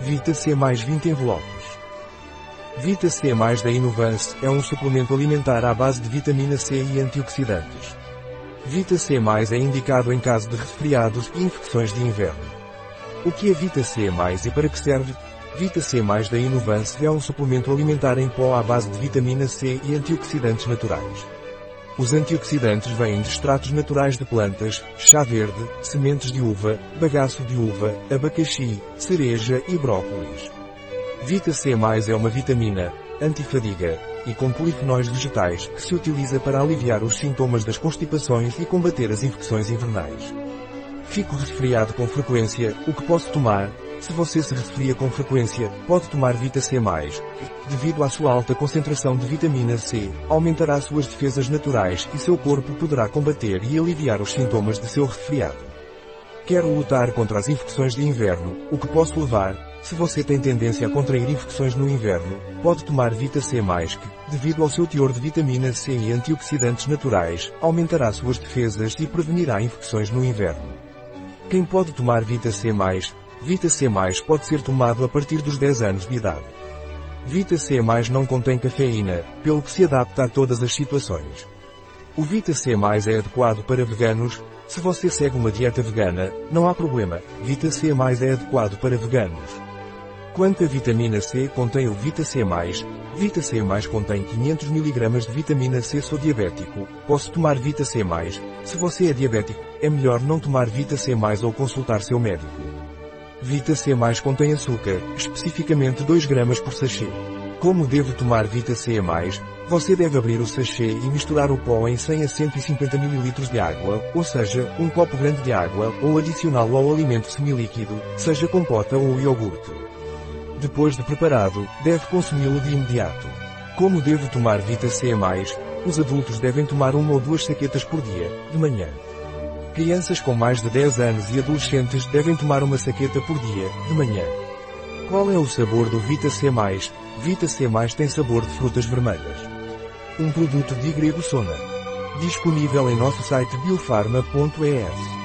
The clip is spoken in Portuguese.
Vita C mais 20 envelopes. Vita C mais da Inovance é um suplemento alimentar à base de vitamina C e antioxidantes. Vita C mais é indicado em caso de resfriados e infecções de inverno. O que é Vita C mais e para que serve? Vita C mais da Inovance é um suplemento alimentar em pó à base de vitamina C e antioxidantes naturais. Os antioxidantes vêm de extratos naturais de plantas, chá verde, sementes de uva, bagaço de uva, abacaxi, cereja e brócolis. Vita C+, é uma vitamina, antifadiga, e com polifenóis vegetais que se utiliza para aliviar os sintomas das constipações e combater as infecções invernais. Fico resfriado com frequência, o que posso tomar? Se você se resfria com frequência, pode tomar Vita C+, devido à sua alta concentração de vitamina C, aumentará suas defesas naturais e seu corpo poderá combater e aliviar os sintomas de seu resfriado. Quero lutar contra as infecções de inverno, o que posso levar? Se você tem tendência a contrair infecções no inverno, pode tomar Vita C+, que, devido ao seu teor de vitamina C e antioxidantes naturais, aumentará suas defesas e prevenirá infecções no inverno. Quem pode tomar Vita C+, Vita C+, pode ser tomado a partir dos 10 anos de idade. Vita C+, não contém cafeína, pelo que se adapta a todas as situações. O Vita C+, é adequado para veganos. Se você segue uma dieta vegana, não há problema. Vita C+, é adequado para veganos. Quanta vitamina C contém o Vita C+, Vita C+, contém 500 mg de vitamina C. Sou diabético. Posso tomar Vita C+. Se você é diabético, é melhor não tomar Vita C+, ou consultar seu médico. Vita C+, contém açúcar, especificamente 2 gramas por sachê. Como devo tomar Vita C+, você deve abrir o sachê e misturar o pó em 100 a 150 ml de água, ou seja, um copo grande de água, ou adicioná-lo ao alimento semilíquido, seja compota ou iogurte. Depois de preparado, deve consumi-lo de imediato. Como devo tomar Vita C+, os adultos devem tomar uma ou duas saquetas por dia, de manhã. Crianças com mais de 10 anos e adolescentes devem tomar uma saqueta por dia, de manhã. Qual é o sabor do Vita C+? Vita C+, tem sabor de frutas vermelhas. Um produto de Grego Sona. Disponível em nosso site biofarma.es.